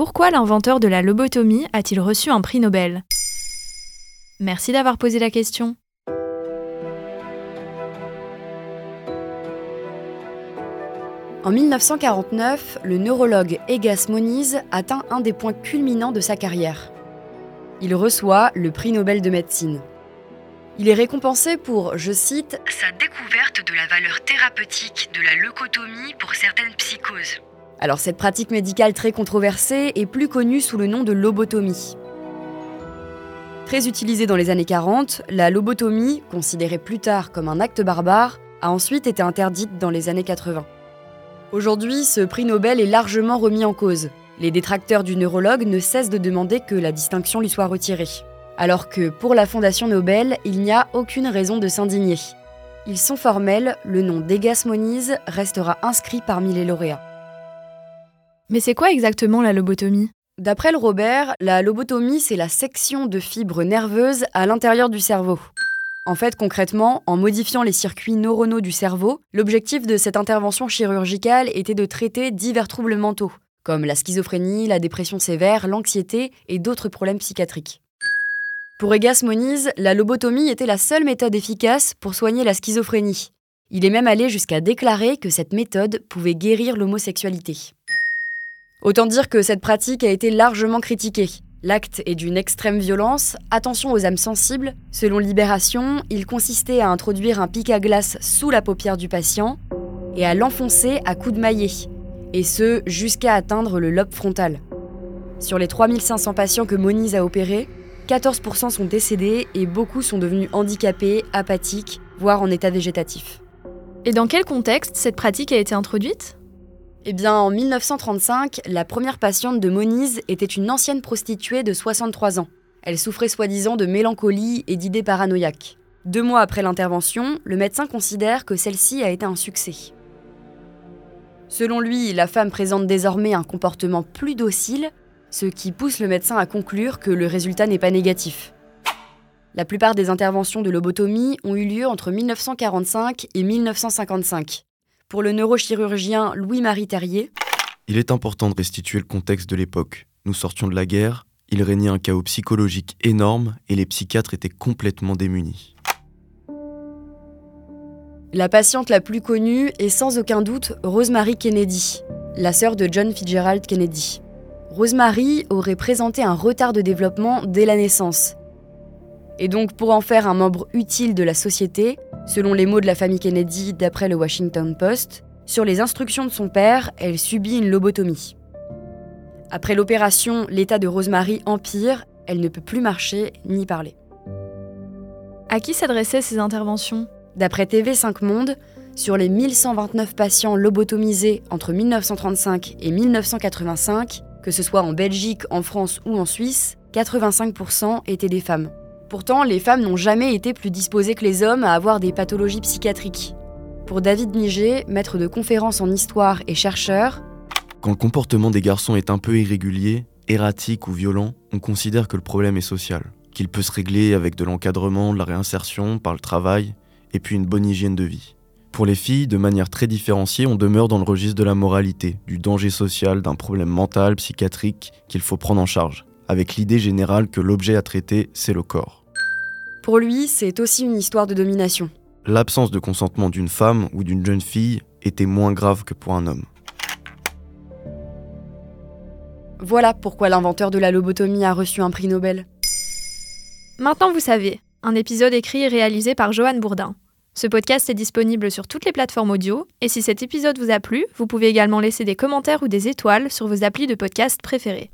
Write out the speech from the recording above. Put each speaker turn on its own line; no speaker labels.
Pourquoi l'inventeur de la lobotomie a-t-il reçu un prix Nobel? Merci d'avoir posé la question.
En 1949, le neurologue Egas Moniz atteint un des points culminants de sa carrière. Il reçoit le prix Nobel de médecine. Il est récompensé pour, je cite,
sa découverte de la valeur thérapeutique de la leucotomie pour certaines psychoses.
Alors cette pratique médicale très controversée est plus connue sous le nom de lobotomie. Très utilisée dans les années 40, la lobotomie, considérée plus tard comme un acte barbare, a ensuite été interdite dans les années 80. Aujourd'hui, ce prix Nobel est largement remis en cause. Les détracteurs du neurologue ne cessent de demander que la distinction lui soit retirée. Alors que pour la Fondation Nobel, il n'y a aucune raison de s'indigner. Ils sont formels, le nom d'Egas Moniz restera inscrit parmi les lauréats.
Mais c'est quoi exactement la lobotomie?
D'après le Robert, la lobotomie, c'est la section de fibres nerveuses à l'intérieur du cerveau. En fait, concrètement, en modifiant les circuits neuronaux du cerveau, l'objectif de cette intervention chirurgicale était de traiter divers troubles mentaux, comme la schizophrénie, la dépression sévère, l'anxiété et d'autres problèmes psychiatriques. Pour Egas Moniz, la lobotomie était la seule méthode efficace pour soigner la schizophrénie. Il est même allé jusqu'à déclarer que cette méthode pouvait guérir l'homosexualité. Autant dire que cette pratique a été largement critiquée. L'acte est d'une extrême violence, attention aux âmes sensibles. Selon Libération, il consistait à introduire un pic à glace sous la paupière du patient et à l'enfoncer à coups de maillet, et ce jusqu'à atteindre le lobe frontal. Sur les 3500 patients que Moniz a opérés, 14% sont décédés et beaucoup sont devenus handicapés, apathiques, voire en état végétatif.
Et dans quel contexte cette pratique a été introduite?
Eh bien, en 1935, la première patiente de Moniz était une ancienne prostituée de 63 ans. Elle souffrait soi-disant de mélancolie et d'idées paranoïaques. Deux mois après l'intervention, le médecin considère que celle-ci a été un succès. Selon lui, la femme présente désormais un comportement plus docile, ce qui pousse le médecin à conclure que le résultat n'est pas négatif. La plupart des interventions de lobotomie ont eu lieu entre 1945 et 1955. Pour le neurochirurgien Louis-Marie Terrier,
il est important de restituer le contexte de l'époque. Nous sortions de la guerre, il régnait un chaos psychologique énorme et les psychiatres étaient complètement démunis.
La patiente la plus connue est sans aucun doute Rosemary Kennedy, la sœur de John Fitzgerald Kennedy. Rosemary aurait présenté un retard de développement dès la naissance. Et donc pour en faire un membre utile de la société, Selon les mots de la famille Kennedy d'après le Washington Post, sur les instructions de son père, elle subit une lobotomie. Après l'opération, l'état de Rosemary empire, elle ne peut plus marcher ni parler.
À qui s'adressaient ces interventions?
D'après TV5 Monde, sur les 1129 patients lobotomisés entre 1935 et 1985, que ce soit en Belgique, en France ou en Suisse, 85% étaient des femmes. Pourtant, les femmes n'ont jamais été plus disposées que les hommes à avoir des pathologies psychiatriques. Pour David Niger, maître de conférences en histoire et chercheur,
Quand le comportement des garçons est un peu irrégulier, erratique ou violent, on considère que le problème est social, qu'il peut se régler avec de l'encadrement, de la réinsertion, par le travail, et puis une bonne hygiène de vie. Pour les filles, de manière très différenciée, on demeure dans le registre de la moralité, du danger social, d'un problème mental, psychiatrique qu'il faut prendre en charge, avec l'idée générale que l'objet à traiter, c'est le corps.
Pour lui, c'est aussi une histoire de domination.
L'absence de consentement d'une femme ou d'une jeune fille était moins grave que pour un homme.
Voilà pourquoi l'inventeur de la lobotomie a reçu un prix Nobel.
Maintenant vous savez, un épisode écrit et réalisé par Johan Bourdin. Ce podcast est disponible sur toutes les plateformes audio, et si cet épisode vous a plu, vous pouvez également laisser des commentaires ou des étoiles sur vos applis de podcast préférés.